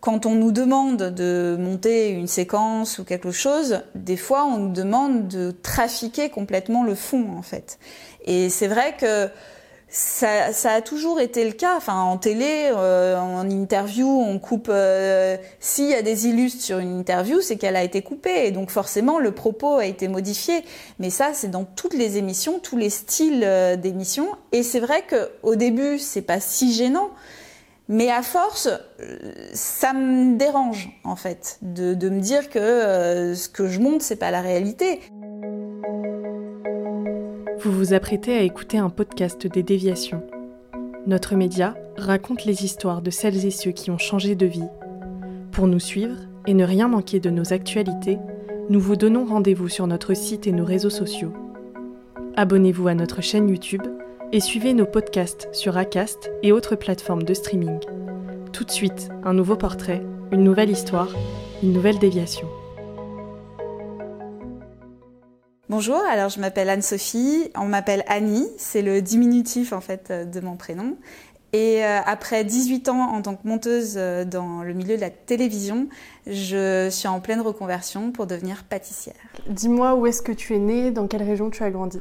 Quand on nous demande de monter une séquence ou quelque chose, des fois on nous demande de trafiquer complètement le fond en fait. Et c'est vrai que ça, ça, a toujours été le cas. Enfin, en télé, euh, en interview, on coupe. Euh, S'il y a des illustres sur une interview, c'est qu'elle a été coupée, et donc forcément le propos a été modifié. Mais ça, c'est dans toutes les émissions, tous les styles euh, d'émissions. Et c'est vrai que au début, c'est pas si gênant. Mais à force, ça me dérange en fait de, de me dire que euh, ce que je montre c'est pas la réalité. Vous vous apprêtez à écouter un podcast des déviations. Notre média raconte les histoires de celles et ceux qui ont changé de vie. Pour nous suivre et ne rien manquer de nos actualités, nous vous donnons rendez-vous sur notre site et nos réseaux sociaux. Abonnez-vous à notre chaîne YouTube et suivez nos podcasts sur Acast et autres plateformes de streaming. Tout de suite, un nouveau portrait, une nouvelle histoire, une nouvelle déviation. Bonjour, alors je m'appelle Anne-Sophie, on m'appelle Annie, c'est le diminutif en fait de mon prénom. Et euh, après 18 ans en tant que monteuse euh, dans le milieu de la télévision, je suis en pleine reconversion pour devenir pâtissière. Dis-moi où est-ce que tu es née, dans quelle région tu as grandi?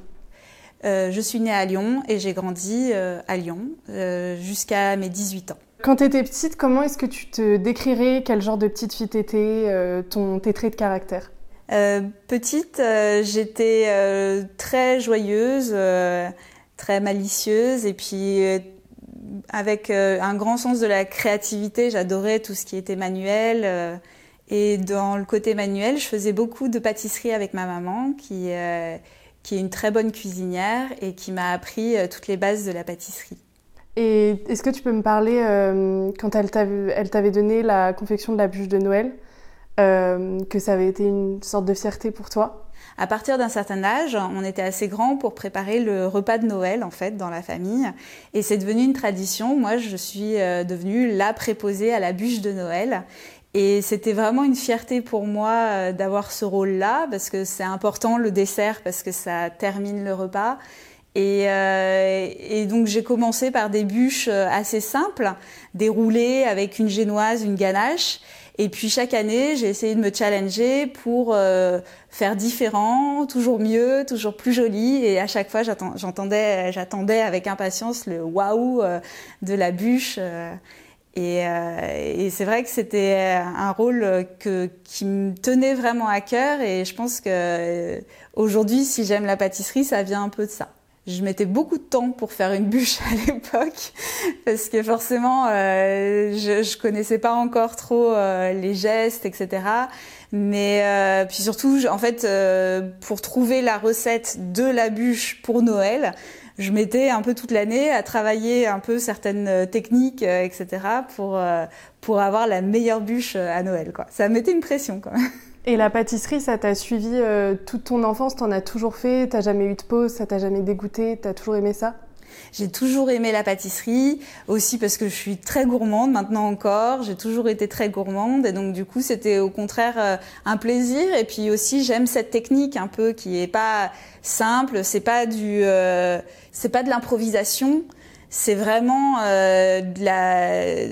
Euh, je suis née à Lyon et j'ai grandi euh, à Lyon euh, jusqu'à mes 18 ans. Quand tu étais petite, comment est-ce que tu te décrirais? Quel genre de petite fille t'étais ton, Tes traits de caractère? Petite, j'étais très joyeuse, très malicieuse et puis avec un grand sens de la créativité. J'adorais tout ce qui était manuel. et dans le côté manuel, je faisais beaucoup de pâtisserie avec ma maman qui qui est une très bonne cuisinière et qui m'a appris euh, toutes les bases de la pâtisserie. Et est-ce que tu peux me parler, euh, quand elle t'avait donné la confection de la bûche de Noël, euh, que ça avait été une sorte de fierté pour toi? À partir d'un certain âge, on était assez grand pour préparer le repas de Noël en fait dans la famille, et c'est devenu une tradition. Moi, je suis devenue la préposée à la bûche de Noël, et c'était vraiment une fierté pour moi euh, d'avoir ce rôle-là, parce que c'est important le dessert, parce que ça termine le repas. Et, euh, et donc j'ai commencé par des bûches euh, assez simples, déroulées avec une génoise, une ganache. Et puis chaque année, j'ai essayé de me challenger pour euh, faire différent, toujours mieux, toujours plus joli. Et à chaque fois, j'attendais, j'attendais avec impatience le waouh de la bûche. Et, c'est vrai que c'était un rôle que, qui me tenait vraiment à cœur et je pense que euh, aujourd'hui, si j'aime la pâtisserie, ça vient un peu de ça. Je mettais beaucoup de temps pour faire une bûche à l'époque parce que forcément, euh, je, je connaissais pas encore trop les gestes, etc. Mais puis surtout, en fait, pour trouver la recette de la bûche pour Noël, je mettais un peu toute l'année à travailler un peu certaines euh, techniques, euh, etc. pour euh, pour avoir la meilleure bûche à Noël. Quoi. Ça mettait une pression quand. Et la pâtisserie, ça t'a suivi toute ton enfance? T'en as toujours fait? T'as jamais eu de pause? Ça t'a jamais dégoûté? T'as toujours aimé ça? J'ai toujours aimé la pâtisserie, aussi parce que je suis très gourmande maintenant encore. J'ai toujours été très gourmande et donc du coup c'était au contraire euh, un plaisir. Et puis aussi j'aime cette technique un peu qui est pas simple, c'est pas du, euh, c'est pas de l'improvisation. C'est vraiment euh, de la.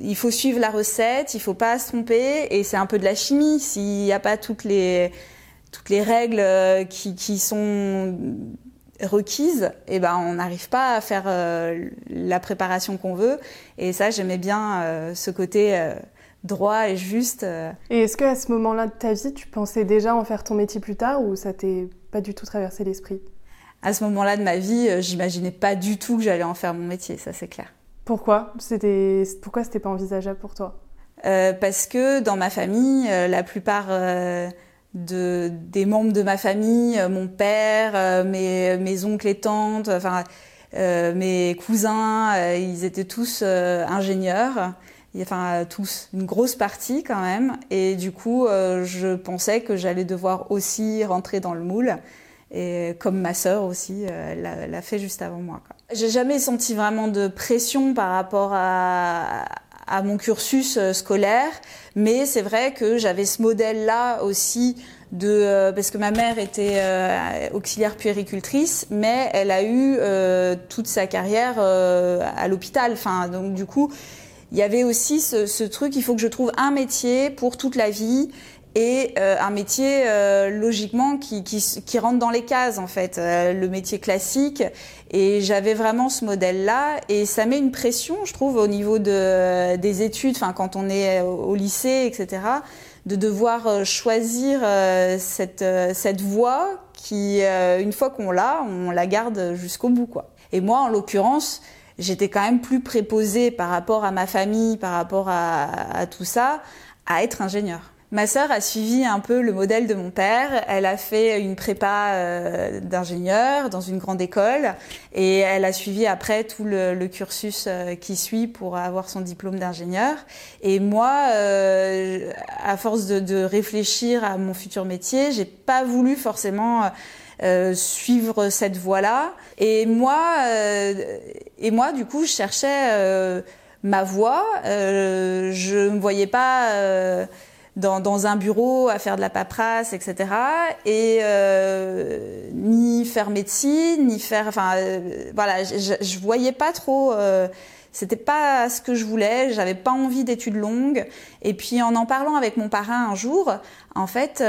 Il faut suivre la recette, il faut pas se tromper, et c'est un peu de la chimie. S'il n'y a pas toutes les toutes les règles qui, qui sont requise, eh ben on n'arrive pas à faire euh, la préparation qu'on veut. Et ça, j'aimais bien euh, ce côté euh, droit et juste. Et est-ce qu'à ce moment-là de ta vie, tu pensais déjà en faire ton métier plus tard ou ça t'est pas du tout traversé l'esprit? À ce moment-là de ma vie, j'imaginais pas du tout que j'allais en faire mon métier, ça c'est clair. Pourquoi? C'était pourquoi c'était pas envisageable pour toi? Parce que dans ma famille, la plupart de, des membres de ma famille, mon père, mes, mes oncles et tantes, enfin mes cousins, ils étaient tous ingénieurs enfin tous, une grosse partie quand même. Et du coup, euh, je pensais que j'allais devoir aussi rentrer dans le moule. Et comme ma sœur aussi euh, l'a fait juste avant moi. J'ai jamais senti vraiment de pression par rapport à, à mon cursus euh, scolaire, mais c'est vrai que j'avais ce modèle-là aussi de parce que ma mère était auxiliaire puéricultrice, mais elle a eu toute sa carrière à l'hôpital. Enfin, donc du coup, il y avait aussi ce, truc, il faut que je trouve un métier pour toute la vie et euh, un métier euh, logiquement qui, rentre dans les cases en fait, euh, le métier classique. Et j'avais vraiment ce modèle-là et ça met une pression, je trouve, au niveau de, des études, enfin quand on est au lycée, etc., de devoir choisir cette, voie qui, une fois qu'on l'a, on la garde jusqu'au bout. Et moi, en l'occurrence, j'étais quand même plus préposée par rapport à ma famille, par rapport à, tout ça, à être ingénieur. Ma sœur a suivi un peu le modèle de mon père. Elle a fait une prépa euh, d'ingénieur dans une grande école et elle a suivi après tout le, cursus euh, qui suit pour avoir son diplôme d'ingénieur. Et moi, euh, à force de, de, réfléchir à mon futur métier, j'ai pas voulu forcément euh, suivre cette voie-là. Et moi, et moi, du coup, je cherchais ma voie. je me voyais pas dans, dans, un bureau à faire de la paperasse, etc. Et ni faire médecine, ni faire, enfin, voilà, je, je, voyais pas trop. c'était pas ce que je voulais, j'avais pas envie d'études longues. Et puis en en parlant avec mon parrain un jour, en fait,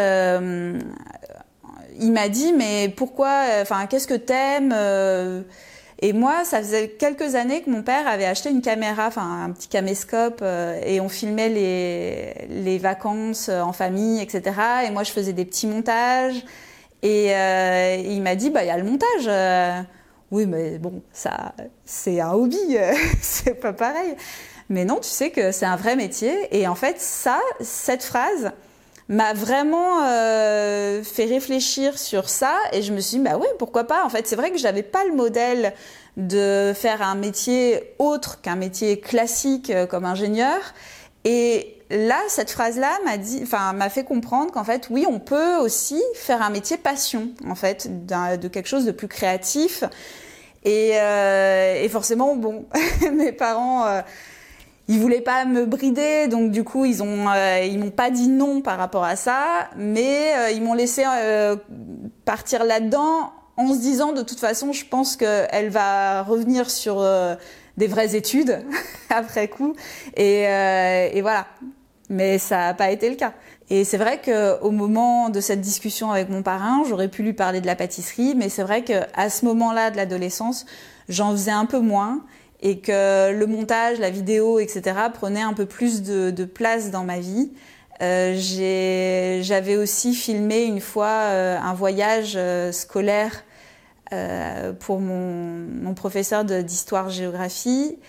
il m'a dit mais pourquoi enfin qu'est-ce que t'aimes euh et moi, ça faisait quelques années que mon père avait acheté une caméra, enfin un petit caméscope, euh, et on filmait les, les vacances en famille, etc. Et moi, je faisais des petits montages. Et, euh, il m'a dit, bah il y a le montage. oui, mais bon, ça, c'est un hobby, c'est pas pareil. Mais non, tu sais que c'est un vrai métier. Et en fait, ça, cette phrase, m'a vraiment euh, fait réfléchir sur ça et je me suis dit bah oui pourquoi pas. En fait c'est vrai que j'avais pas le modèle de faire un métier autre qu'un métier classique euh, comme ingénieur. Et là cette phrase là m'a dit enfin m'a fait comprendre qu'en fait oui on peut aussi faire un métier passion en fait de quelque chose de plus créatif. Et, euh, forcément bon mes parents ils voulaient pas me brider, donc du coup ils ont euh, ils m'ont pas dit non par rapport à ça, mais euh, ils m'ont laissé euh, partir là-dedans en se disant de toute façon je pense qu'elle va revenir sur des vraies études après coup et, et voilà. Mais ça n'a pas été le cas. Et c'est vrai qu'au moment de cette discussion avec mon parrain, j'aurais pu lui parler de la pâtisserie, mais c'est vrai qu'à ce moment-là de l'adolescence, j'en faisais un peu moins et que le montage, la vidéo, etc. prenait un peu plus de, place dans ma vie. Euh, J'avais aussi filmé une fois euh, un voyage euh, scolaire pour mon, mon professeur d'histoire-géographie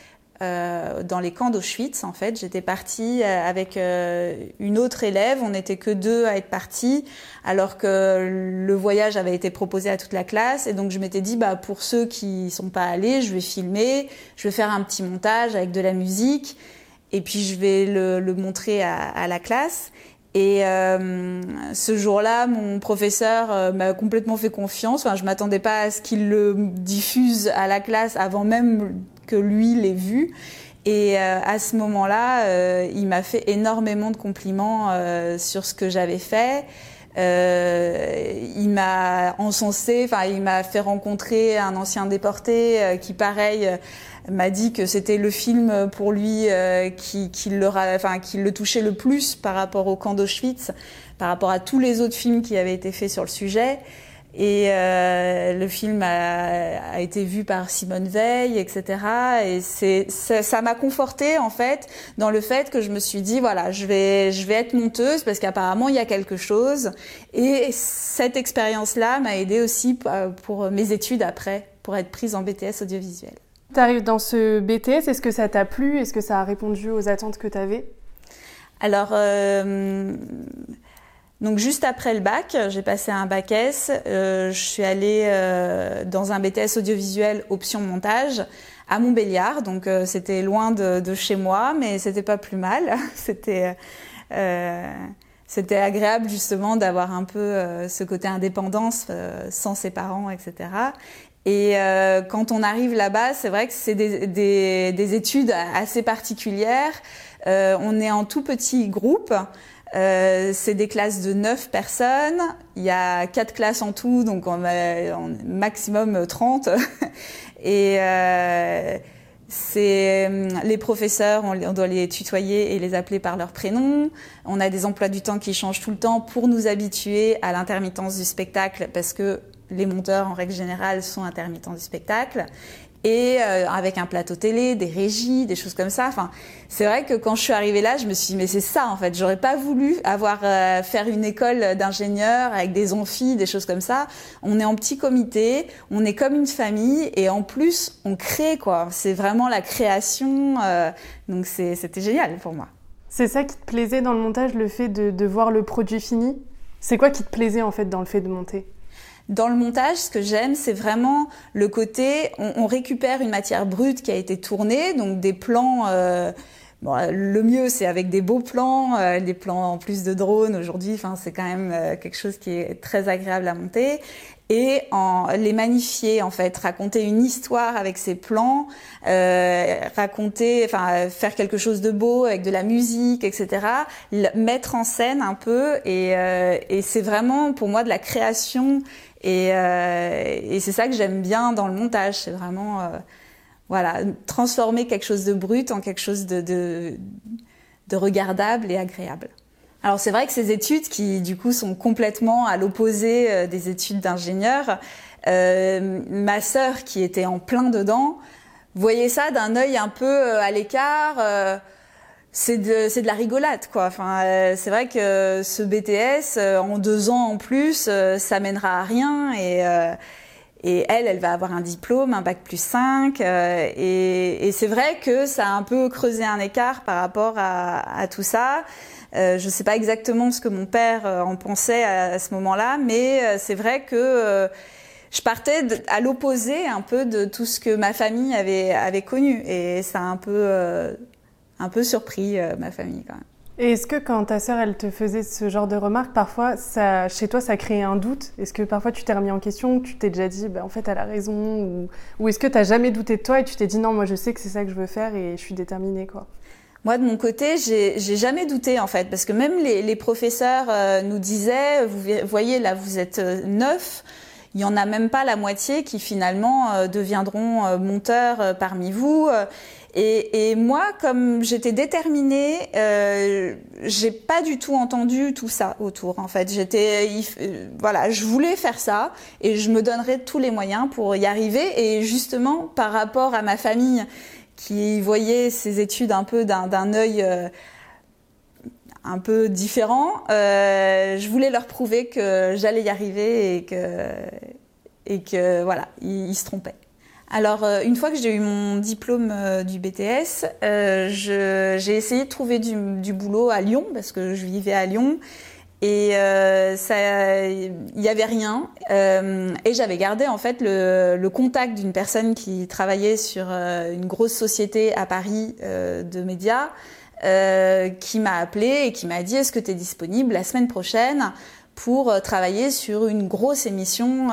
euh, dans les camps d'Auschwitz. En fait, j'étais partie euh, avec euh, une autre élève. On n'était que deux à être partis, alors que le voyage avait été proposé à toute la classe. Et donc, je m'étais dit, bah, pour ceux qui sont pas allés, je vais filmer, je vais faire un petit montage avec de la musique, et puis je vais le, montrer à, la classe. Et ce jour-là, mon professeur m'a complètement fait confiance. Enfin, je m'attendais pas à ce qu'il le diffuse à la classe avant même que lui l'ait vu. Et euh, à ce moment-là, euh, il m'a fait énormément de compliments euh, sur ce que j'avais fait. il m'a encensé, enfin il m'a fait rencontrer un ancien déporté qui, pareil, m'a dit que c'était le film pour lui qui, le, qui le touchait le plus par rapport au camp d'Auschwitz, par rapport à tous les autres films qui avaient été faits sur le sujet. Et euh, le film a, a, été vu par Simone Veil, etc. Et c'est ça m'a conforté en fait dans le fait que je me suis dit voilà je vais je vais être monteuse parce qu'apparemment il y a quelque chose. Et cette expérience là m'a aidé aussi pour mes études après pour être prise en BTS audiovisuel. Tu arrives dans ce BTS, est-ce que ça t'a plu? Est-ce que ça a répondu aux attentes que tu avais Alors, euh, donc juste après le bac, j'ai passé un bac S, euh, je suis allée euh, dans un BTS audiovisuel option montage à Montbéliard, donc c'était loin de, de, chez moi, mais c'était pas plus mal. c'était c'était agréable justement d'avoir un peu ce côté indépendance sans ses parents, etc. Et euh, quand on arrive là-bas, c'est vrai que c'est des, des, des, études assez particulières. Euh, on est en tout petit groupe. Euh, c'est des classes de 9 personnes. Il y a quatre classes en tout, donc on maximum 30. et euh, c'est les professeurs, on, on, doit les tutoyer et les appeler par leur prénom. On a des emplois du temps qui changent tout le temps pour nous habituer à l'intermittence du spectacle, parce que les monteurs en règle générale sont intermittents du spectacle et euh, avec un plateau télé, des régies, des choses comme ça. Enfin, c'est vrai que quand je suis arrivée là, je me suis dit mais c'est ça en fait. J'aurais pas voulu avoir euh, faire une école d'ingénieur avec des amphis, des choses comme ça. On est en petit comité, on est comme une famille et en plus on crée quoi. C'est vraiment la création. Euh, donc c'était génial pour moi. C'est ça qui te plaisait dans le montage, le fait de, de voir le produit fini? C'est quoi qui te plaisait en fait dans le fait de monter? Dans le montage, ce que j'aime, c'est vraiment le côté, on, récupère une matière brute qui a été tournée, donc des plans. Euh, Bon, le mieux, c'est avec des beaux plans, euh, des plans en plus de drones aujourd'hui. Enfin, c'est quand même euh, quelque chose qui est très agréable à monter. Et en les magnifier, en fait, raconter une histoire avec ces plans, euh, raconter, enfin, faire quelque chose de beau avec de la musique, etc. mettre en scène un peu. Et, euh, et c'est vraiment pour moi de la création. Et, euh, et c'est ça que j'aime bien dans le montage. C'est vraiment voilà, transformer quelque chose de brut en quelque chose de, de, de regardable et agréable. Alors c'est vrai que ces études qui du coup sont complètement à l'opposé euh, des études d'ingénieur, euh, ma sœur qui était en plein dedans voyait ça d'un œil un peu euh, à l'écart. Euh, c'est de, c'est de la rigolade quoi. Enfin, euh, c'est vrai que ce BTS en deux ans en plus, ça mènera à rien et et elle, elle va avoir un diplôme, un bac plus 5. Euh, et, et c'est vrai que ça a un peu creusé un écart par rapport à, à tout ça. Euh, je ne sais pas exactement ce que mon père euh, en pensait à, ce moment-là, mais euh, c'est vrai que je partais à l'opposé un peu de tout ce que ma famille avait, connu. Et ça a un peu, surpris ma famille. Et est-ce que quand ta sœur, elle te faisait ce genre de remarques, parfois, chez toi, ça créait un doute? Est-ce que parfois tu t'es remis en question, tu t'es déjà dit, bah, en fait, elle a raison Ou, ou est-ce que tu n'as jamais douté de toi et tu t'es dit, non, moi, je sais que c'est ça que je veux faire et je suis déterminée, quoi? Moi, de mon côté, j'ai jamais douté en fait, parce que même les, les professeurs euh, nous disaient, vous voyez là, vous êtes euh, neuf, il y en a même pas la moitié qui finalement euh, deviendront euh, monteurs euh, parmi vous. Et, et, moi, comme j'étais déterminée, j'ai pas du tout entendu tout ça autour. En fait, j'étais, voilà, je voulais faire ça et je me donnerais tous les moyens pour y arriver. Et justement, par rapport à ma famille qui voyait ces études un peu d'un œil euh, un peu différent, euh, je voulais leur prouver que j'allais y arriver et que et que voilà, ils, ils se trompaient. Alors, euh, une fois que j'ai eu mon diplôme euh, du BTS, euh, j'ai essayé de trouver du, du, boulot à Lyon parce que je vivais à Lyon et euh, il y avait rien. Euh, et j'avais gardé en fait le, le contact d'une personne qui travaillait sur une grosse société à Paris de médias, qui m'a appelé et qui m'a dit est-ce que tu es disponible la semaine prochaine pour travailler sur une grosse émission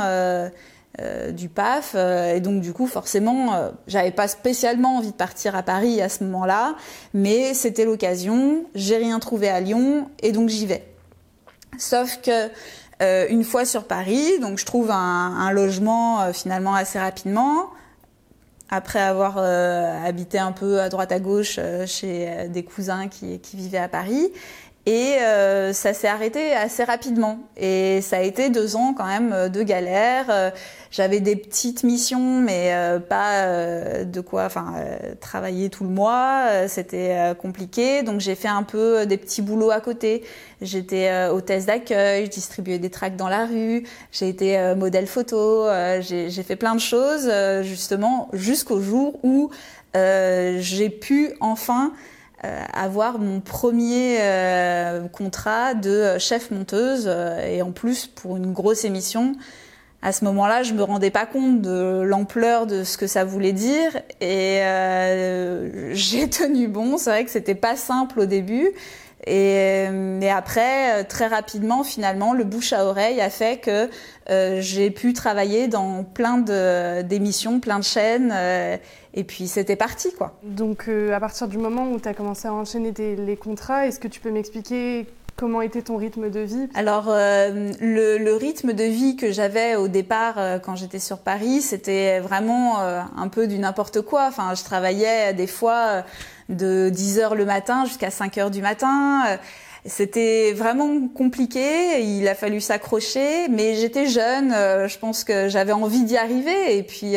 euh, du PAF euh, et donc du coup forcément euh, j'avais pas spécialement envie de partir à Paris à ce moment-là mais c'était l'occasion. J'ai rien trouvé à Lyon et donc j'y vais sauf que une fois sur Paris donc je trouve un, logement finalement assez rapidement. Après avoir habité un peu à droite à gauche chez des cousins qui, qui vivaient à Paris Et euh, ça s'est arrêté assez rapidement. Et ça a été deux ans quand même euh, de galère. Euh, j'avais des petites missions, mais pas de quoi, enfin, travailler tout le mois. C'était compliqué. Donc j'ai fait un peu des petits boulots à côté. J'étais hôtesse d'accueil, je distribuais des tracts dans la rue. J'ai été modèle photo. j'ai fait plein de choses, justement, jusqu'au jour où j'ai pu enfin euh, avoir mon premier euh, contrat de chef monteuse euh, et en plus pour une grosse émission. À ce moment-là, je me rendais pas compte de l'ampleur de ce que ça voulait dire et j'ai tenu bon. C'est vrai que c'était pas simple au début. Et, mais après, très rapidement, finalement, le bouche à oreille a fait que j'ai pu travailler dans plein d'émissions, plein de chaînes. Et puis c'était parti quoi. Donc euh, à partir du moment où tu as commencé à enchaîner les contrats, est-ce que tu peux m'expliquer comment était ton rythme de vie? Alors euh, le, rythme de vie que j'avais au départ euh, quand j'étais sur Paris, c'était vraiment un peu du n'importe quoi. Enfin, je travaillais des fois de 10 heures le matin jusqu'à 5 heures du matin. C'était vraiment compliqué, il a fallu s'accrocher, mais j'étais jeune, je pense que j'avais envie d'y arriver et puis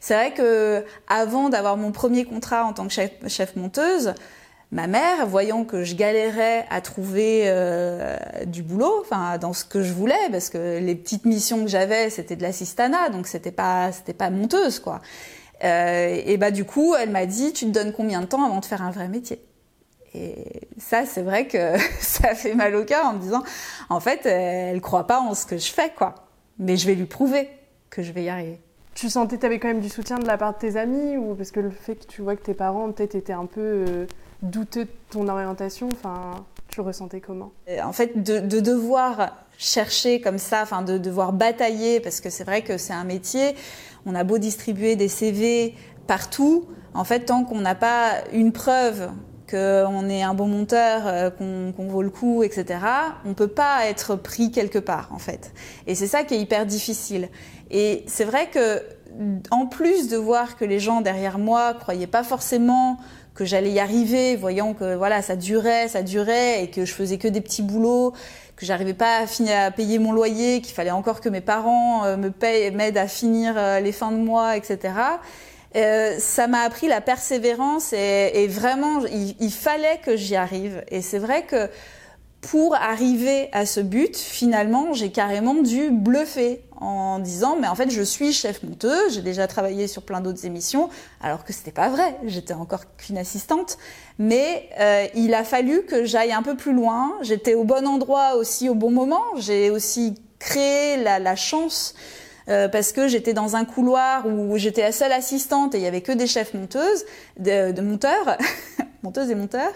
c'est vrai que avant d'avoir mon premier contrat en tant que chef, monteuse, ma mère, voyant que je galérais à trouver euh, du boulot, enfin dans ce que je voulais, parce que les petites missions que j'avais, c'était de l'assistanat, donc c'était pas c'était pas monteuse quoi. Euh, et bah du coup, elle m'a dit, tu te donnes combien de temps avant de faire un vrai métier? Et ça, c'est vrai que ça fait mal au cœur en me disant, en fait, elle croit pas en ce que je fais quoi, mais je vais lui prouver que je vais y arriver. Tu sentais tu avais quand même du soutien de la part de tes amis ou parce que le fait que tu vois que tes parents peut-être étaient un peu euh, douteux de ton orientation, enfin, tu ressentais comment? En fait, de, devoir chercher comme ça, enfin de devoir batailler, parce que c'est vrai que c'est un métier, on a beau distribuer des CV partout, en fait, tant qu'on n'a pas une preuve qu'on est un bon monteur, euh, qu'on vaut le coup, etc., on peut pas être pris quelque part, en fait. Et c'est ça qui est hyper difficile. Et c'est vrai que, en plus de voir que les gens derrière moi croyaient pas forcément que j'allais y arriver, voyant que voilà ça durait, ça durait, et que je faisais que des petits boulots, que j'arrivais pas à, finir, à payer mon loyer, qu'il fallait encore que mes parents euh, me payent, m'aident à finir euh, les fins de mois, etc. Euh, ça m'a appris la persévérance et, vraiment, il, fallait que j'y arrive. Et c'est vrai que pour arriver à ce but, finalement, j'ai carrément dû bluffer en disant mais en fait je suis chef monteuse, j'ai déjà travaillé sur plein d'autres émissions, alors que c'était pas vrai, j'étais encore qu'une assistante. Mais euh, il a fallu que j'aille un peu plus loin. J'étais au bon endroit aussi au bon moment. J'ai aussi créé la chance euh, parce que j'étais dans un couloir où j'étais la seule assistante et il y avait que des chefs monteuses, de, de monteurs, monteuses et monteurs.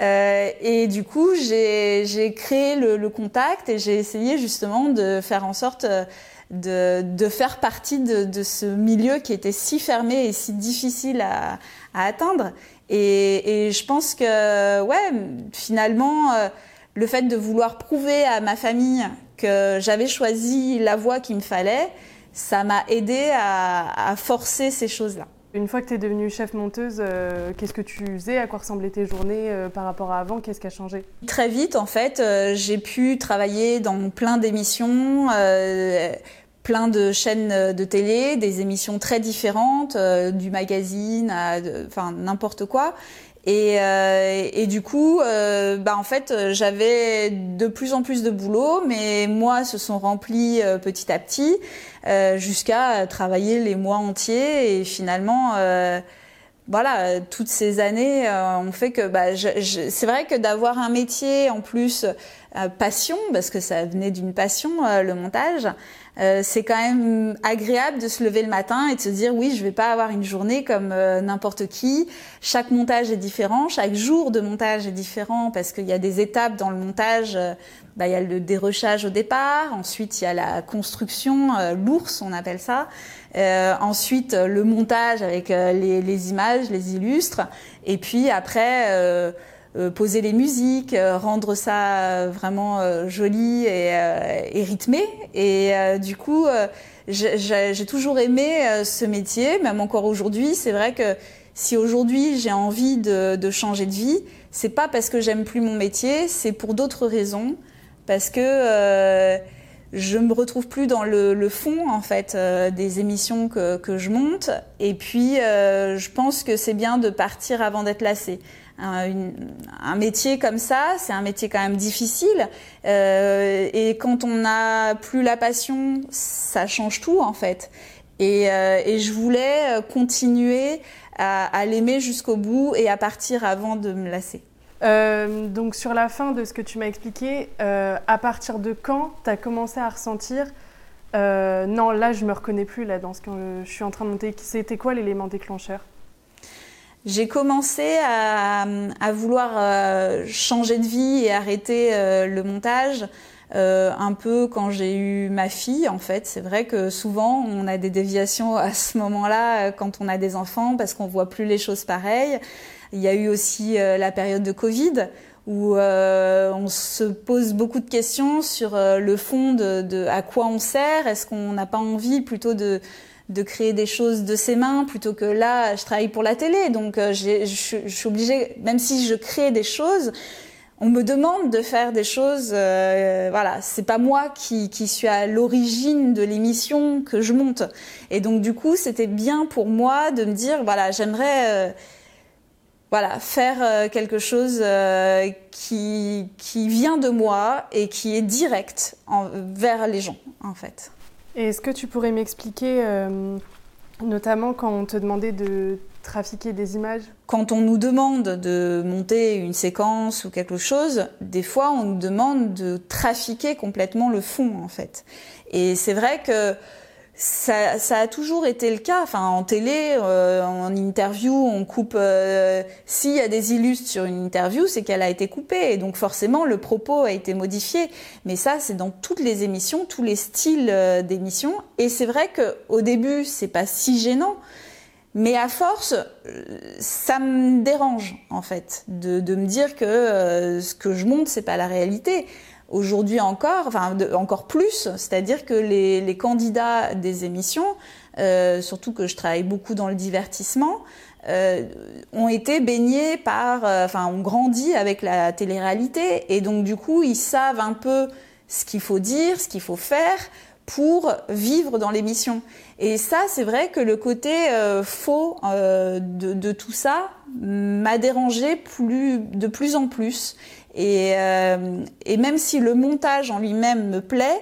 Euh, et du coup, j'ai créé le, le, contact et j'ai essayé justement de faire en sorte euh, de, de faire partie de, de, ce milieu qui était si fermé et si difficile à, à atteindre. Et, et, je pense que, ouais, finalement, euh, le fait de vouloir prouver à ma famille que j'avais choisi la voie qu'il me fallait, ça m'a aidé à, à forcer ces choses-là. Une fois que tu es devenue chef monteuse, euh, qu'est-ce que tu faisais? À quoi ressemblaient tes journées euh, par rapport à avant? Qu'est-ce qui a changé? Très vite, en fait, euh, j'ai pu travailler dans plein d'émissions, plein de chaînes de télé, des émissions très différentes, du magazine à enfin n'importe quoi. Et, et, du coup, bah en fait, j'avais de plus en plus de boulot, mais moi se sont remplis petit à petit. Euh, jusqu'à travailler les mois entiers et finalement euh, voilà, toutes ces années euh, ont fait que bah, c'est vrai que d'avoir un métier en plus passion, parce que ça venait d'une passion, le montage, c'est quand même agréable de se lever le matin et de se dire oui, je vais pas avoir une journée comme n'importe qui. Chaque montage est différent, chaque jour de montage est différent parce qu'il y a des étapes dans le montage bah, il y a le dérochage au départ, ensuite il y a la construction, euh, l'ours on appelle ça, euh, ensuite le montage avec euh, les, les, images, les illustres, et puis après euh, poser les musiques, rendre ça vraiment joli et, et, rythmé. Et du coup, j'ai toujours aimé ce métier, même encore aujourd'hui. C'est vrai que Si aujourd'hui j'ai envie de, changer de vie, c'est pas parce que j'aime plus mon métier, c'est pour d'autres raisons, parce que euh, je me retrouve plus dans le, fond en fait euh, des émissions que, que, je monte, et puis euh, je pense que c'est bien de partir avant d'être lassé. Un, un, métier comme ça, c'est un métier quand même difficile. Euh, et quand on n'a plus la passion, ça change tout en fait. Et, euh, et je voulais continuer à, à l'aimer jusqu'au bout et à partir avant de me lasser. Euh, donc sur la fin de ce que tu m'as expliqué, euh, à partir de quand tu as commencé à ressentir euh, non là je me reconnais plus là dans ce que je suis en train de monter. C'était quoi l'élément déclencheur? J'ai commencé à, vouloir changer de vie et arrêter le montage un peu quand j'ai eu ma fille. En fait, c'est vrai que souvent on a des déviations à ce moment-là quand on a des enfants parce qu'on voit plus les choses pareilles. Il y a eu aussi la période de Covid où euh, on se pose beaucoup de questions sur le fond de, à quoi on sert. Est-ce qu'on n'a pas envie plutôt de de créer des choses de ses mains plutôt que là, je travaille pour la télé. Donc, euh, je, suis obligée, même si je crée des choses, on me demande de faire des choses. Euh, voilà, c'est pas moi qui, qui suis à l'origine de l'émission que je monte. Et donc, du coup, c'était bien pour moi de me dire, voilà, j'aimerais. Euh, voilà, faire euh, quelque chose euh, qui, qui vient de moi et qui est direct en, vers les gens, en fait. Est-ce que tu pourrais m'expliquer, euh, notamment quand on te demandait de trafiquer des images? Quand on nous demande de monter une séquence ou quelque chose, des fois on nous demande de trafiquer complètement le fond en fait. Et c'est vrai que ça, ça, a toujours été le cas. Enfin, en télé, euh, en interview, on coupe. Euh, S'il y a des illustres sur une interview, c'est qu'elle a été coupée, et donc forcément le propos a été modifié. Mais ça, c'est dans toutes les émissions, tous les styles euh, d'émissions. Et c'est vrai que au début, c'est pas si gênant. Mais à force, euh, ça me dérange en fait de, de me dire que euh, ce que je montre c'est pas la réalité aujourd'hui encore, enfin encore plus, c'est-à-dire que les, candidats des émissions, euh, surtout que je travaille beaucoup dans le divertissement, euh, ont été baignés par, euh, enfin ont grandi avec la télé-réalité et donc du coup ils savent un peu ce qu'il faut dire, ce qu'il faut faire pour vivre dans l'émission. Et ça, c'est vrai que le côté faux de, tout ça m'a dérangé de plus en plus. Et, euh, et même si le montage en lui-même me plaît,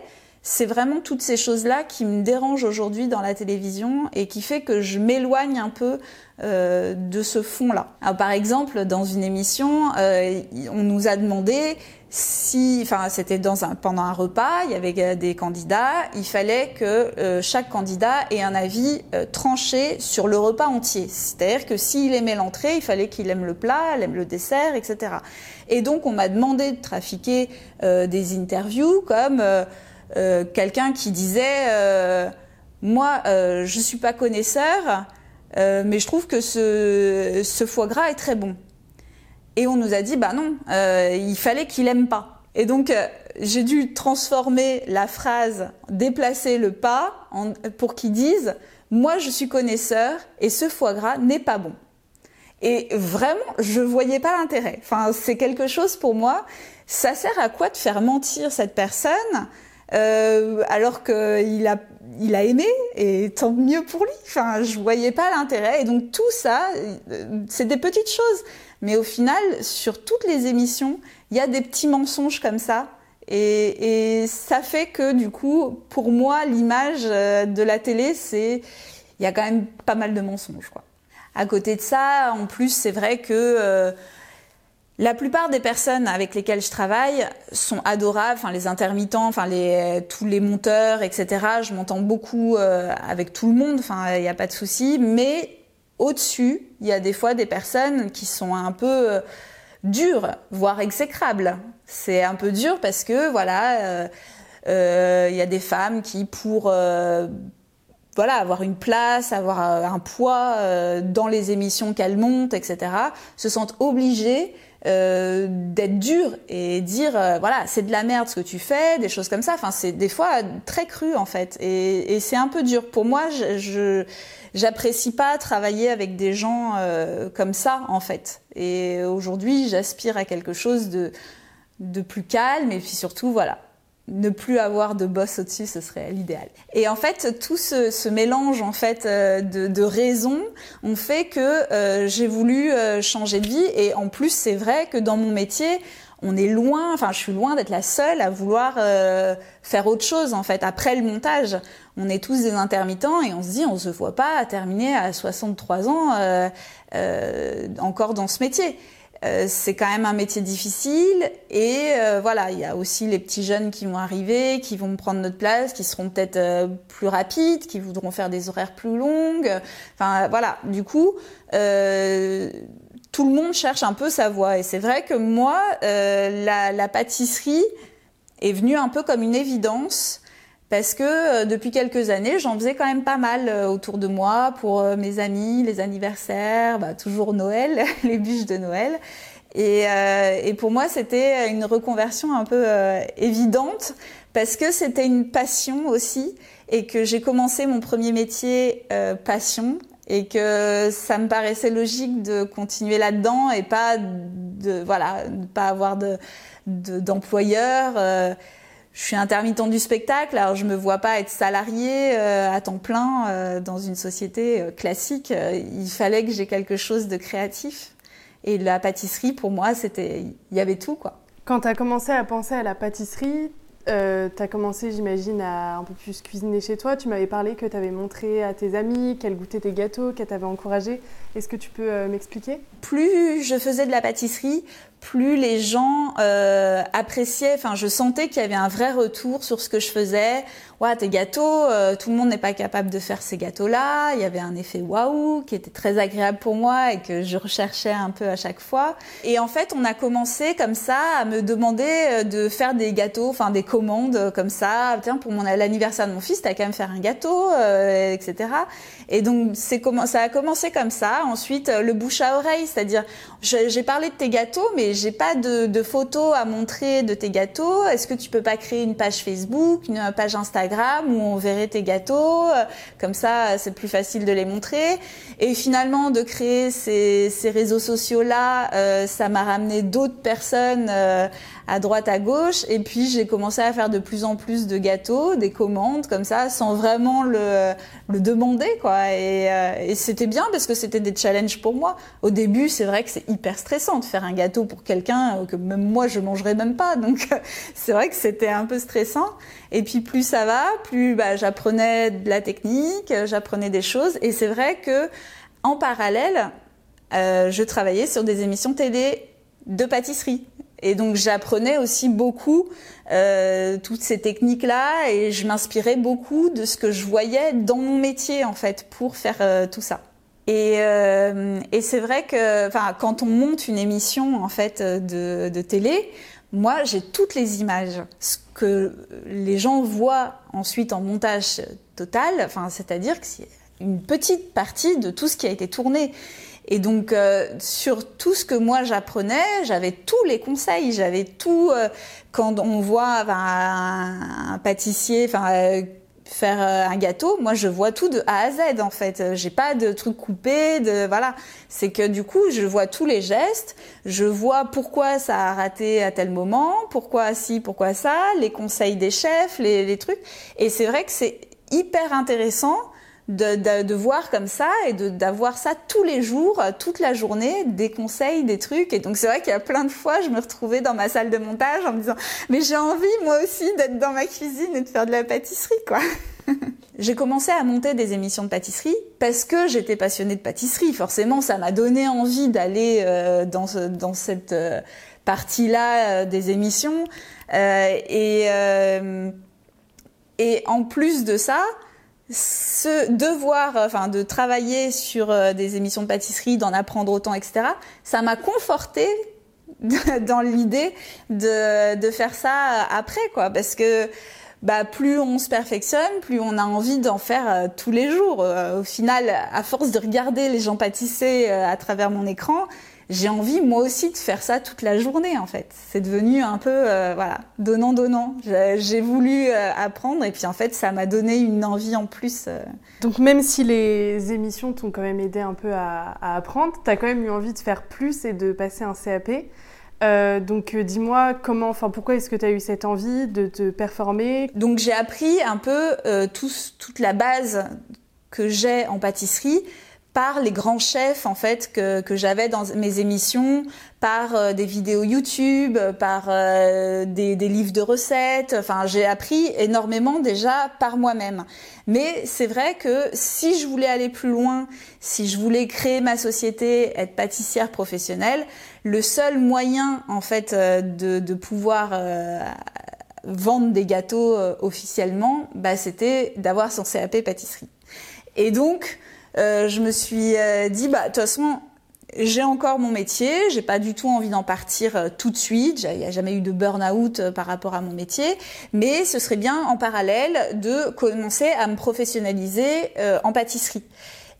c'est vraiment toutes ces choses-là qui me dérangent aujourd'hui dans la télévision et qui fait que je m'éloigne un peu euh, de ce fond-là. Par exemple, dans une émission, euh, on nous a demandé si, enfin, c'était dans un, pendant un repas, il y avait des candidats, il fallait que euh, chaque candidat ait un avis euh, tranché sur le repas entier. C'est-à-dire que s'il aimait l'entrée, il fallait qu'il aime le plat, il aime le dessert, etc. Et donc, on m'a demandé de trafiquer euh, des interviews comme euh, quelqu'un qui disait euh, moi, je suis pas connaisseur, mais je trouve que ce, foie gras est très bon. Et on nous a dit, bah non, euh, il fallait qu'il aime pas. Et donc, euh, j'ai dû transformer la phrase, déplacer le pas pour qu'il dise, moi je suis connaisseur et ce foie gras n'est pas bon. Et vraiment, je voyais pas l'intérêt. Enfin, c'est quelque chose pour moi. Ça sert à quoi de faire mentir cette personne euh, alors qu'il a, il a aimé et tant mieux pour lui. Enfin, je voyais pas l'intérêt. Et donc tout ça, euh, c'est des petites choses. Mais au final, sur toutes les émissions, il y a des petits mensonges comme ça. Et, ça fait que du coup, pour moi, l'image euh, de la télé, c'est il y a quand même pas mal de mensonges. À côté de ça, en plus, c'est vrai que la plupart des personnes avec lesquelles je travaille sont adorables, enfin les intermittents, enfin tous les monteurs, etc. Je m'entends beaucoup euh, avec tout le monde, enfin il n'y a pas de souci. Mais au-dessus, il y a des fois des personnes qui sont un peu euh, dures, voire exécrables. C'est un peu dur parce que voilà, euh, il y a des femmes qui pour avoir une place, avoir un poids dans les émissions qu'elles montent, etc., se sentent obligées euh, d'être dur et dire voilà c'est de la merde ce que tu fais des choses comme ça. Enfin c'est des fois très cru en fait. Et, et c'est un peu dur. Pour moi je j'apprécie pas travailler avec des gens comme ça en fait. Et aujourd'hui j'aspire à quelque chose de de plus calme et puis surtout voilà ne plus avoir de boss au-dessus, ce serait l'idéal. Et en fait, tout ce, mélange en fait euh, de, raisons ont fait que euh, j'ai voulu euh, changer de vie. Et en plus, c'est vrai que dans mon métier, on est loin, enfin, je suis loin d'être la seule à vouloir faire autre chose en fait. Après le montage, on est tous des intermittents et on se dit, on se voit pas terminer à 63 ans encore dans ce métier. Euh, c'est quand même un métier difficile et euh, voilà, il y a aussi les petits jeunes qui vont arriver, qui vont prendre notre place, qui seront peut-être euh, plus rapides, qui voudront faire des horaires plus longues. Enfin voilà, du coup, tout le monde cherche un peu sa voie. Et c'est vrai que moi, la, la, pâtisserie est venue un peu comme une évidence parce que euh, depuis quelques années, j'en faisais quand même pas mal euh, autour de moi pour euh, mes amis, les anniversaires, bah, toujours Noël, les bûches de Noël. Et, et pour moi, c'était une reconversion un peu évidente parce que c'était une passion aussi et que j'ai commencé mon premier métier passion et que ça me paraissait logique de continuer là-dedans et pas de voilà, de pas avoir de d'employeur je suis intermittent du spectacle, alors je me vois pas être salarié euh, à temps plein euh, dans une société euh, classique. il fallait que j'ai quelque chose de créatif. Et la pâtisserie, pour moi, c'était, il y avait tout, quoi. Quand tu as commencé à penser à la pâtisserie, euh, tu as commencé, j'imagine, à un peu plus cuisiner chez toi. Tu m'avais parlé que tu avais montré à tes amis qu'elles goûtaient tes gâteaux, qu'elles t'avaient encouragé. Est-ce que tu peux euh, m'expliquer? Plus je faisais de la pâtisserie, plus les gens euh, appréciaient. Enfin, je sentais qu'il y avait un vrai retour sur ce que je faisais. Ouais, tes gâteaux, euh, tout le monde n'est pas capable de faire ces gâteaux-là. Il y avait un effet waouh qui était très agréable pour moi et que je recherchais un peu à chaque fois. Et en fait, on a commencé comme ça à me demander euh, de faire des gâteaux, enfin des commandes comme ça. Tiens, pour mon l'anniversaire de mon fils, t'as qu'à me faire un gâteau, euh, etc. Et donc c'est ça a commencé comme ça. Ensuite, le bouche à oreille, c'est-à-dire j'ai parlé de tes gâteaux, mais j'ai pas de, de photos à montrer de tes gâteaux. Est-ce que tu peux pas créer une page Facebook, une page Instagram où on verrait tes gâteaux Comme ça, c'est plus facile de les montrer. Et finalement, de créer ces, ces réseaux sociaux là, euh, ça m'a ramené d'autres personnes euh, à droite, à gauche. Et puis j'ai commencé à faire de plus en plus de gâteaux, des commandes comme ça, sans vraiment le, le demander, quoi. Et, euh, c'était bien parce que c'était des challenges pour moi. Au début, c'est vrai que c'est hyper stressant de faire un gâteau pour quelqu'un que même moi je mangerais même pas. Donc c'est vrai que c'était un peu stressant. Et puis plus ça va, plus bah, j'apprenais de la technique, j'apprenais des choses. Et c'est vrai que en parallèle, euh, je travaillais sur des émissions télé de pâtisserie. Et donc j'apprenais aussi beaucoup euh, toutes ces techniques-là et je m'inspirais beaucoup de ce que je voyais dans mon métier en fait pour faire euh, tout ça. Et, euh, et c'est vrai que, quand on monte une émission en fait de, télé, moi j'ai toutes les images. Ce que les gens voient ensuite en montage total, c'est-à-dire que c'est une petite partie de tout ce qui a été tourné. Et donc euh, sur tout ce que moi j'apprenais, j'avais tous les conseils, j'avais tout. Euh, quand on voit un, pâtissier, enfin euh, faire un gâteau, moi je vois tout de A à Z en fait. J'ai pas de trucs coupés, de voilà. C'est que du coup je vois tous les gestes, je vois pourquoi ça a raté à tel moment, pourquoi si, pourquoi ça, les conseils des chefs, les, les trucs. Et c'est vrai que c'est hyper intéressant de, de, de, voir comme ça et d'avoir ça tous les jours, toute la journée, des conseils, des trucs. Et donc c'est vrai qu'il y a plein de fois, je me retrouvais dans ma salle de montage en me disant, mais j'ai envie moi aussi d'être dans ma cuisine et de faire de la pâtisserie, quoi. j'ai commencé à monter des émissions de pâtisserie parce que j'étais passionnée de pâtisserie. Forcément, ça m'a donné envie d'aller euh, dans, ce, dans cette euh, partie-là euh, des émissions. et, et en plus de ça, ce devoir, enfin de travailler sur euh, des émissions de pâtisserie, d'en apprendre autant, etc. Ça m'a conforté dans l'idée de, de faire ça après, quoi, parce que bah plus on se perfectionne, plus on a envie d'en faire tous les jours. au final, à force de regarder les gens pâtisser à travers mon écran, j'ai envie moi aussi de faire ça toute la journée en fait. C'est devenu un peu euh, voilà donnant donnant. J'ai voulu euh, apprendre et puis en fait ça m'a donné une envie en plus. Euh. Donc même si les émissions t'ont quand même aidé un peu à, à apprendre, t'as quand même eu envie de faire plus et de passer un CAP. donc dis-moi comment, enfin pourquoi est-ce que tu as eu cette envie de te performer? Donc j'ai appris un peu toute la base que j'ai en pâtisserie par les grands chefs en fait que, que j'avais dans mes émissions, par euh, des vidéos YouTube, par euh, des, des, livres de recettes. Enfin, j'ai appris énormément déjà par moi-même. Mais c'est vrai que si je voulais aller plus loin, si je voulais créer ma société, être pâtissière professionnelle, le seul moyen en fait euh, de, de pouvoir vendre des gâteaux officiellement, bah, c'était d'avoir son CAP pâtisserie. Et donc, euh, je me suis euh, dit, bah, de toute façon, j'ai encore mon métier, j'ai pas du tout envie d'en partir euh, tout de suite, il n'y a jamais eu de burn-out par rapport à mon métier, mais ce serait bien en parallèle de commencer à me professionnaliser en pâtisserie.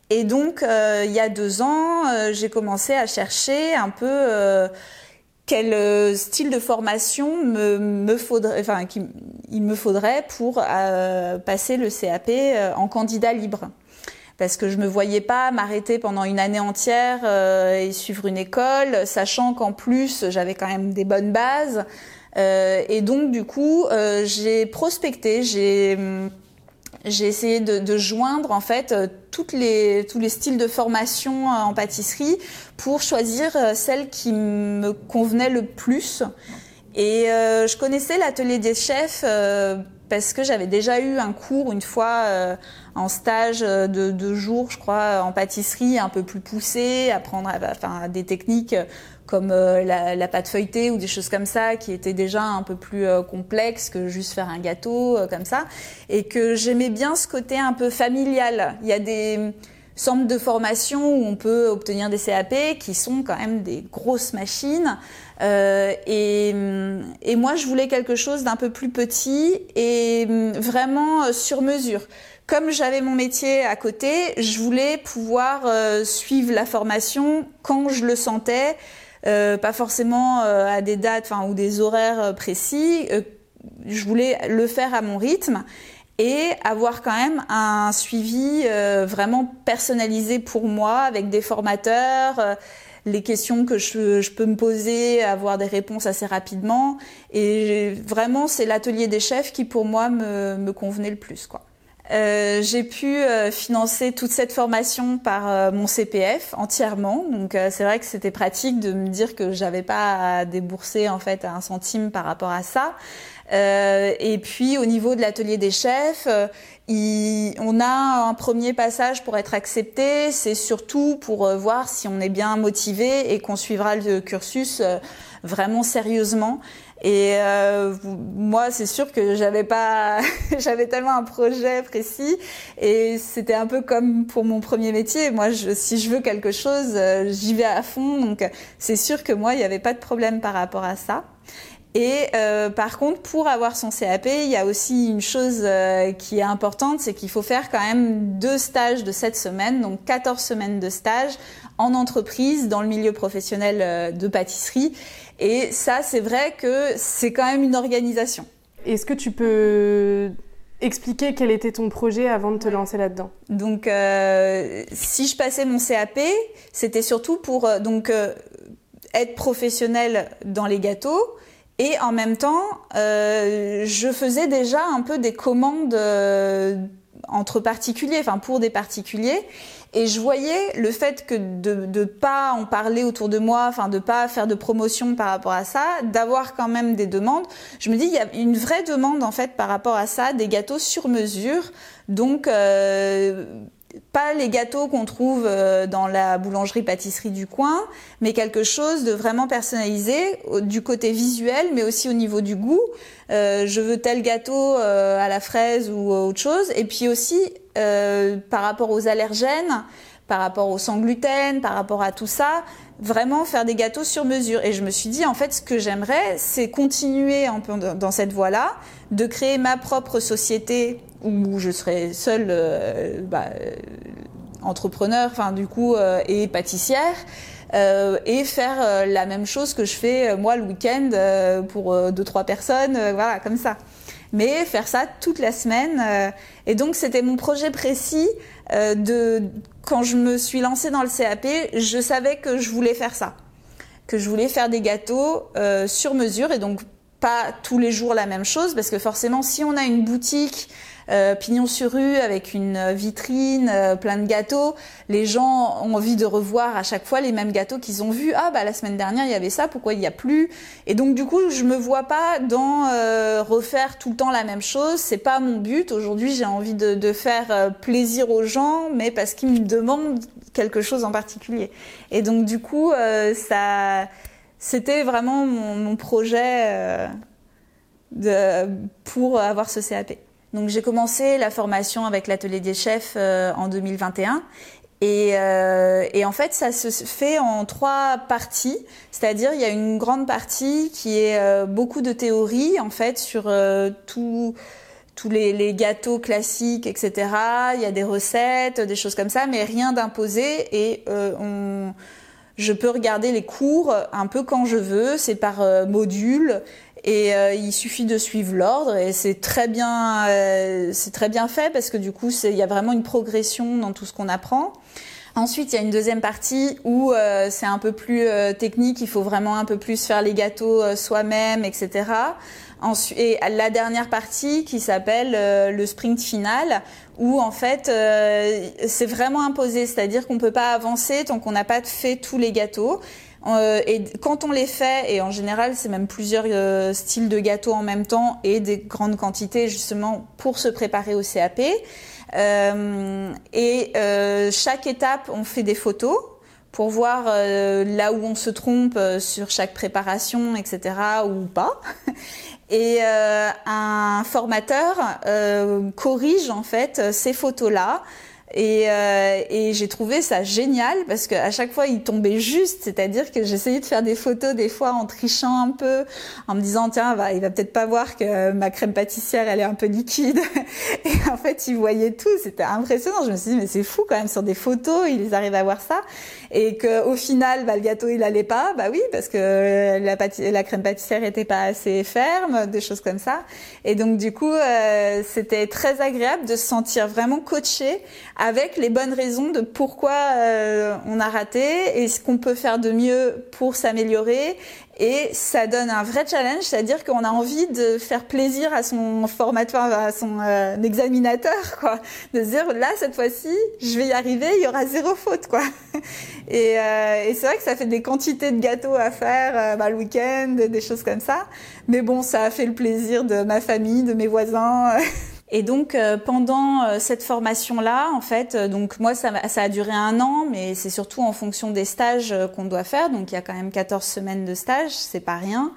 Et donc, il y a deux ans, j'ai commencé à chercher un peu quel style de formation il me faudrait pour passer le CAP en candidat libre parce que je me voyais pas m'arrêter pendant une année entière euh, et suivre une école, sachant qu'en plus j'avais quand même des bonnes bases. Euh, et donc du coup, euh, j'ai prospecté, j'ai j'ai essayé de, de, joindre en fait toutes les, tous les styles de formation en pâtisserie pour choisir celle qui me convenait le plus. Et je connaissais l'atelier des chefs parce que j'avais déjà eu un cours une fois euh, en stage de deux jours, je crois, en pâtisserie, un peu plus poussé, apprendre enfin, des techniques comme euh, la, pâte feuilletée ou des choses comme ça, qui étaient déjà un peu plus euh, complexes que juste faire un gâteau comme ça, et que j'aimais bien ce côté un peu familial. Il y a des centres de formation où on peut obtenir des CAP qui sont quand même des grosses machines. Euh, et, moi, je voulais quelque chose d'un peu plus petit et vraiment euh, sur mesure. Comme j'avais mon métier à côté, je voulais pouvoir euh, suivre la formation quand je le sentais, euh, pas forcément euh, à des dates ou des horaires précis. je voulais le faire à mon rythme et avoir quand même un suivi vraiment personnalisé pour moi avec des formateurs les questions que je, peux me poser, avoir des réponses assez rapidement. Et vraiment, c'est l'atelier des chefs qui, pour moi, me, convenait le plus. Quoi. Euh, j'ai pu euh, financer toute cette formation par euh, mon CPF entièrement. Donc c'est vrai que c'était pratique de me dire que j'avais pas à débourser en fait un centime par rapport à ça. Et puis au niveau de l'atelier des chefs, on a un premier passage pour être accepté, c'est surtout pour euh, voir si on est bien motivé et qu'on suivra le cursus euh, vraiment sérieusement. Et euh, moi, c'est sûr que j'avais pas, j'avais tellement un projet précis, et c'était un peu comme pour mon premier métier. Moi, je, si je veux quelque chose, j'y vais à fond. Donc, c'est sûr que moi, il n'y avait pas de problème par rapport à ça. Et euh, par contre, pour avoir son CAP, il y a aussi une chose euh, qui est importante, c'est qu'il faut faire quand même deux stages de cette semaine, donc 14 semaines de stage en entreprise, dans le milieu professionnel euh, de pâtisserie. Et ça, c'est vrai que c'est quand même une organisation. Est-ce que tu peux expliquer quel était ton projet avant de te lancer là-dedans? Donc, si je passais mon CAP, c'était surtout pour donc être professionnel dans les gâteaux, et en même temps, euh, je faisais déjà un peu des commandes euh, entre particuliers, enfin pour des particuliers. Et je voyais le fait que de ne pas en parler autour de moi, enfin de pas faire de promotion par rapport à ça, d'avoir quand même des demandes. Je me dis il y a une vraie demande en fait par rapport à ça, des gâteaux sur mesure. Donc euh, pas les gâteaux qu'on trouve euh, dans la boulangerie-pâtisserie du coin, mais quelque chose de vraiment personnalisé du côté visuel, mais aussi au niveau du goût. Euh, je veux tel gâteau euh, à la fraise ou autre chose. Et puis aussi par rapport aux allergènes, par rapport au sans gluten, par rapport à tout ça, vraiment faire des gâteaux sur mesure. Et je me suis dit, en fait, ce que j'aimerais, c'est continuer dans cette voie-là, de créer ma propre société où je serais seule euh, bah, euh, entrepreneur, enfin du coup, euh, et pâtissière. et faire la même chose que je fais moi le week-end pour deux trois personnes, voilà comme ça. Mais faire ça toute la semaine. et donc c'était mon projet précis de quand je me suis lancée dans le CAP, je savais que je voulais faire ça, que je voulais faire des gâteaux sur mesure et donc pas tous les jours la même chose parce que forcément si on a une boutique euh, pignon sur rue avec une vitrine, euh, plein de gâteaux. Les gens ont envie de revoir à chaque fois les mêmes gâteaux qu'ils ont vus. Ah bah la semaine dernière il y avait ça, pourquoi il n'y a plus? Et donc du coup je me vois pas dans euh, refaire tout le temps la même chose. C'est pas mon but. Aujourd'hui j'ai envie de, de, faire plaisir aux gens, mais parce qu'ils me demandent quelque chose en particulier. Et donc du coup ça c'était vraiment mon, mon projet de, pour avoir ce CAP. Donc j'ai commencé la formation avec l'atelier des chefs euh, en 2021 et, euh, et, en fait, ça se fait en trois parties. C'est-à-dire, il y a une grande partie qui est euh, beaucoup de théorie, en fait, sur euh, tout, tous les, les, gâteaux classiques, etc. Il y a des recettes, des choses comme ça, mais rien d'imposé. Et on, je peux regarder les cours un peu quand je veux. C'est par module. Et euh, il suffit de suivre l'ordre et c'est très bien, euh, c'est très bien fait parce que du coup, il y a vraiment une progression dans tout ce qu'on apprend. Ensuite, il y a une deuxième partie où euh, c'est un peu plus technique, il faut vraiment un peu plus faire les gâteaux soi-même, etc. Et la dernière partie qui s'appelle le sprint final, où en fait c'est vraiment imposé, c'est-à-dire qu'on peut pas avancer tant qu'on n'a pas fait tous les gâteaux. Euh, et quand on les fait, et en général c'est même plusieurs euh, styles de gâteaux en même temps et des grandes quantités justement pour se préparer au CAP. Euh, et chaque étape, on fait des photos pour voir là où on se trompe sur chaque préparation, etc. ou pas. Et un formateur corrige en fait ces photos-là et, euh, et j'ai trouvé ça génial parce qu'à chaque fois il tombait juste, c'est-à-dire que j'essayais de faire des photos des fois en trichant un peu, en me disant tiens va, il va peut-être pas voir que ma crème pâtissière elle est un peu liquide. Et en fait il voyait tout, c'était impressionnant. Je me suis dit mais c'est fou quand même sur des photos ils arrivent à voir ça et que au final bah, le gâteau il allait pas, bah oui parce que la, la crème pâtissière était pas assez ferme, des choses comme ça. Et donc du coup euh, c'était très agréable de se sentir vraiment coaché avec les bonnes raisons de pourquoi euh, on a raté et ce qu'on peut faire de mieux pour s'améliorer. Et ça donne un vrai challenge, c'est-à-dire qu'on a envie de faire plaisir à son formateur, à son euh, examinateur, quoi. De se dire, là, cette fois-ci, je vais y arriver, il y aura zéro faute, quoi. Et, euh, et c'est vrai que ça fait des quantités de gâteaux à faire bah, le week-end, des choses comme ça. Mais bon, ça a fait le plaisir de ma famille, de mes voisins. Et donc euh, pendant euh, cette formation-là, en fait, euh, donc moi ça, ça, a duré un an, mais c'est surtout en fonction des stages qu'on doit faire. Donc il y a quand même 14 semaines de stage, c'est pas rien.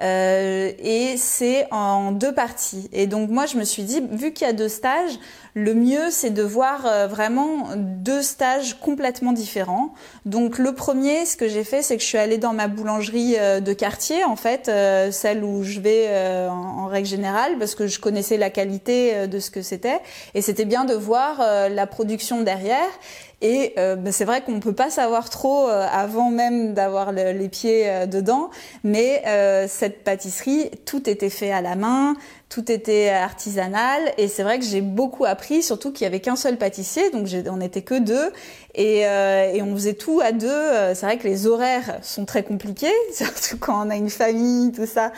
Euh, et c'est en deux parties. Et donc moi je me suis dit, vu qu'il y a deux stages, le mieux c'est de voir euh, vraiment deux stages complètement différents. Donc le premier, ce que j'ai fait, c'est que je suis allée dans ma boulangerie euh, de quartier, en fait, celle où je vais en, règle générale, parce que je connaissais la qualité de ce que c'était. Et c'était bien de voir la production derrière. Et euh, ben, c'est vrai qu'on ne peut pas savoir trop euh, avant même d'avoir les pieds euh, dedans, mais cette pâtisserie, tout était fait à la main, tout était artisanal, et c'est vrai que j'ai beaucoup appris, surtout qu'il y avait qu'un seul pâtissier, donc on n'était que deux, et, et, on faisait tout à deux. C'est vrai que les horaires sont très compliqués, surtout quand on a une famille, tout ça.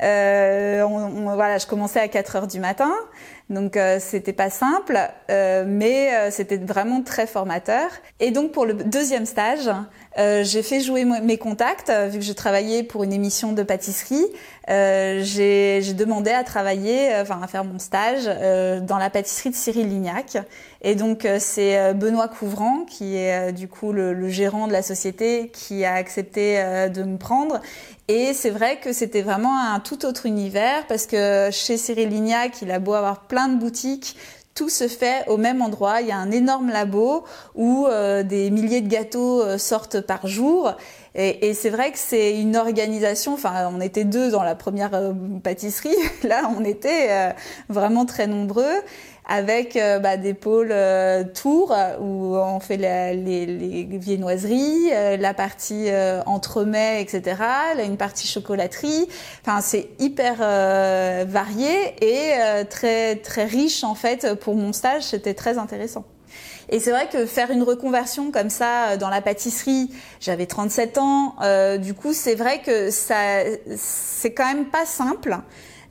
On, voilà, je commençais à 4 heures du matin. Donc euh, c'était pas simple, euh, mais euh, c'était vraiment très formateur. Et donc pour le deuxième stage, euh, j'ai fait jouer mes contacts vu que je travaillais pour une émission de pâtisserie. j'ai demandé à travailler, enfin à faire mon stage dans la pâtisserie de Cyril Lignac. Et donc c'est Benoît Couvrant qui est du coup le, gérant de la société qui a accepté de me prendre et c'est vrai que c'était vraiment un tout autre univers parce que chez Cyril Lignac, il a beau avoir plein de boutiques, tout se fait au même endroit. Il y a un énorme labo où euh, des milliers de gâteaux euh, sortent par jour. Et, c'est vrai que c'est une organisation. Enfin, on était deux dans la première euh, pâtisserie. Là, on était vraiment très nombreux avec euh, bah, des pôles euh, tours où on fait les, les, viennoiseries, euh, la partie entremets, etc. Une partie chocolaterie. Enfin, c'est hyper varié et très très riche en fait. Pour mon stage, c'était très intéressant. Et c'est vrai que faire une reconversion comme ça dans la pâtisserie, j'avais 37 ans, du coup c'est vrai que ça c'est quand même pas simple.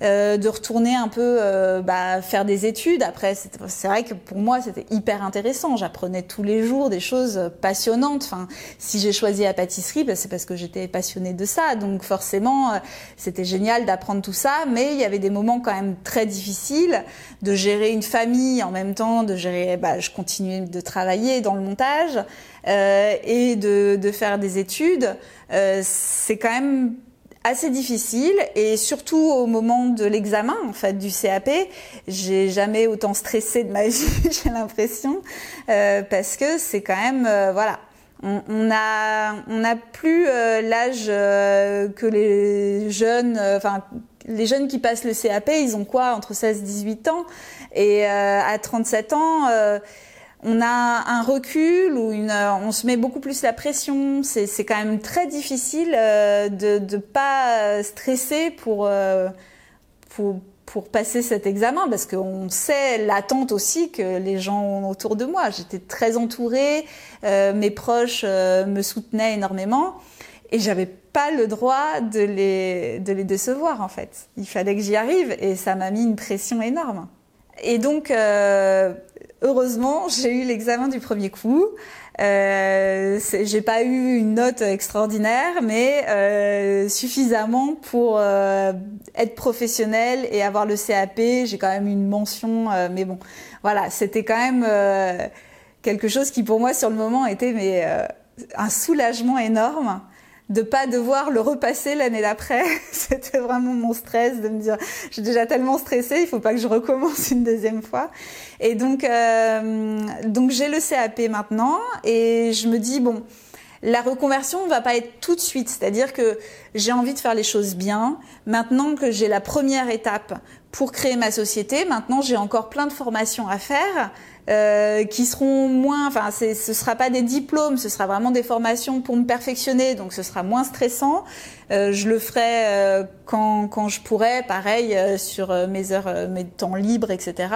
Euh, de retourner un peu euh, bah, faire des études. Après, c'est vrai que pour moi, c'était hyper intéressant. J'apprenais tous les jours des choses passionnantes. Enfin, si j'ai choisi la pâtisserie, bah, c'est parce que j'étais passionnée de ça. Donc forcément, euh, c'était génial d'apprendre tout ça. Mais il y avait des moments quand même très difficiles de gérer une famille en même temps, de gérer. Bah, je continuais de travailler dans le montage et de, de, faire des études. c'est quand même assez difficile et surtout au moment de l'examen en fait du CAP, j'ai jamais autant stressé de ma vie, j'ai l'impression, euh, parce que c'est quand même euh, voilà. On, a on n'a plus euh, l'âge euh, que les jeunes, enfin les jeunes qui passent le CAP, ils ont quoi entre 16 et 18 ans? Et à 37 ans on a un recul ou une, on se met beaucoup plus la pression. C'est quand même très difficile euh, de ne pas stresser pour, euh, pour, pour passer cet examen parce qu'on sait l'attente aussi que les gens ont autour de moi. J'étais très entourée, euh, mes proches me soutenaient énormément et j'avais pas le droit de les, de les décevoir en fait. Il fallait que j'y arrive et ça m'a mis une pression énorme. Et donc, heureusement, j'ai eu l'examen du premier coup. Euh, j'ai pas eu une note extraordinaire, mais euh, suffisamment pour euh, être professionnelle et avoir le CAP. J'ai quand même une mention, euh, mais bon, voilà, c'était quand même quelque chose qui pour moi sur le moment était mais un soulagement énorme de pas devoir le repasser l'année d'après. C'était vraiment mon stress de me dire, j'ai déjà tellement stressé, il faut pas que je recommence une deuxième fois. Et donc, euh, donc j'ai le CAP maintenant et je me dis bon. La reconversion ne va pas être tout de suite, c'est-à-dire que j'ai envie de faire les choses bien. Maintenant que j'ai la première étape pour créer ma société, maintenant j'ai encore plein de formations à faire. Euh, qui seront moins, enfin, ce sera pas des diplômes, ce sera vraiment des formations pour me perfectionner, donc ce sera moins stressant. Euh, je le ferai euh, quand, quand je pourrai, pareil euh, sur mes heures, mes temps libres, etc.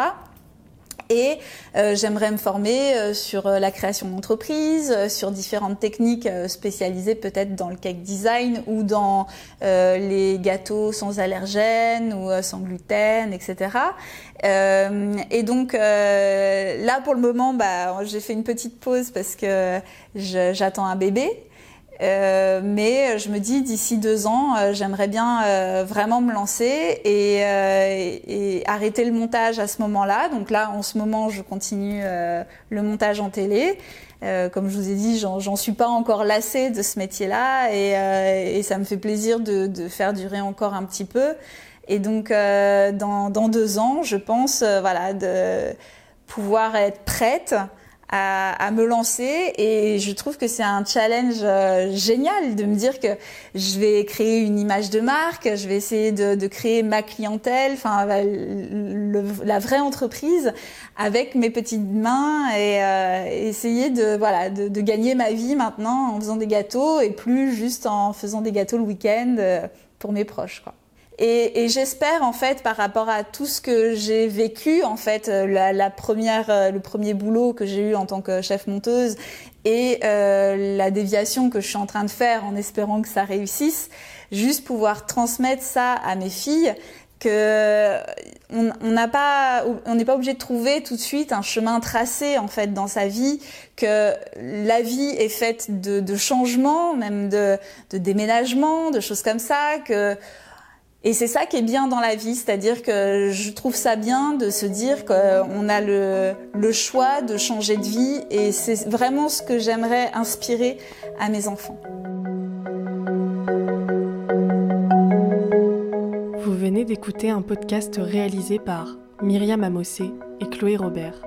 Et euh, j'aimerais me former euh, sur euh, la création d'entreprise, sur différentes techniques spécialisées peut-être dans le cake design ou dans les gâteaux sans allergènes ou sans gluten, etc. et donc là pour le moment, bah, j'ai fait une petite pause parce que j'attends un bébé. Euh, mais je me dis d'ici deux ans, euh, j'aimerais bien euh, vraiment me lancer et, et, arrêter le montage à ce moment-là. Donc là, en ce moment, je continue le montage en télé. comme je vous ai dit, j'en suis pas encore lassée de ce métier-là et, et, ça me fait plaisir de, de, faire durer encore un petit peu. Et donc, dans, dans, deux ans, je pense, voilà, de pouvoir être prête à, à, me lancer et je trouve que c'est un challenge euh, génial de me dire que je vais créer une image de marque, je vais essayer de, de créer ma clientèle, enfin la vraie entreprise avec mes petites mains et euh, essayer de voilà de, de, gagner ma vie maintenant en faisant des gâteaux et plus juste en faisant des gâteaux le week-end euh, pour mes proches quoi. Et, et j'espère en fait par rapport à tout ce que j'ai vécu en fait euh, la, première euh, le premier boulot que j'ai eu en tant que chef monteuse et euh, la déviation que je suis en train de faire en espérant que ça réussisse juste pouvoir transmettre ça à mes filles que on n'a pas on n'est pas obligé de trouver tout de suite un chemin tracé en fait dans sa vie que la vie est faite de, de changements même de, de déménagements de choses comme ça que et c'est ça qui est bien dans la vie, c'est-à-dire que je trouve ça bien de se dire qu'on a le, choix de changer de vie et c'est vraiment ce que j'aimerais inspirer à mes enfants. Vous venez d'écouter un podcast réalisé par Myriam Amossé et Chloé Robert.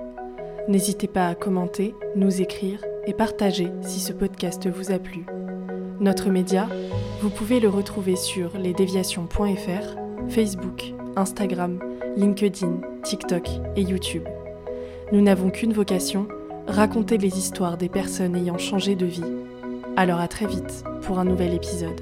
N'hésitez pas à commenter, nous écrire et partager si ce podcast vous a plu. Notre média, vous pouvez le retrouver sur lesdéviations.fr, Facebook, Instagram, LinkedIn, TikTok et YouTube. Nous n'avons qu'une vocation, raconter les histoires des personnes ayant changé de vie. Alors à très vite pour un nouvel épisode.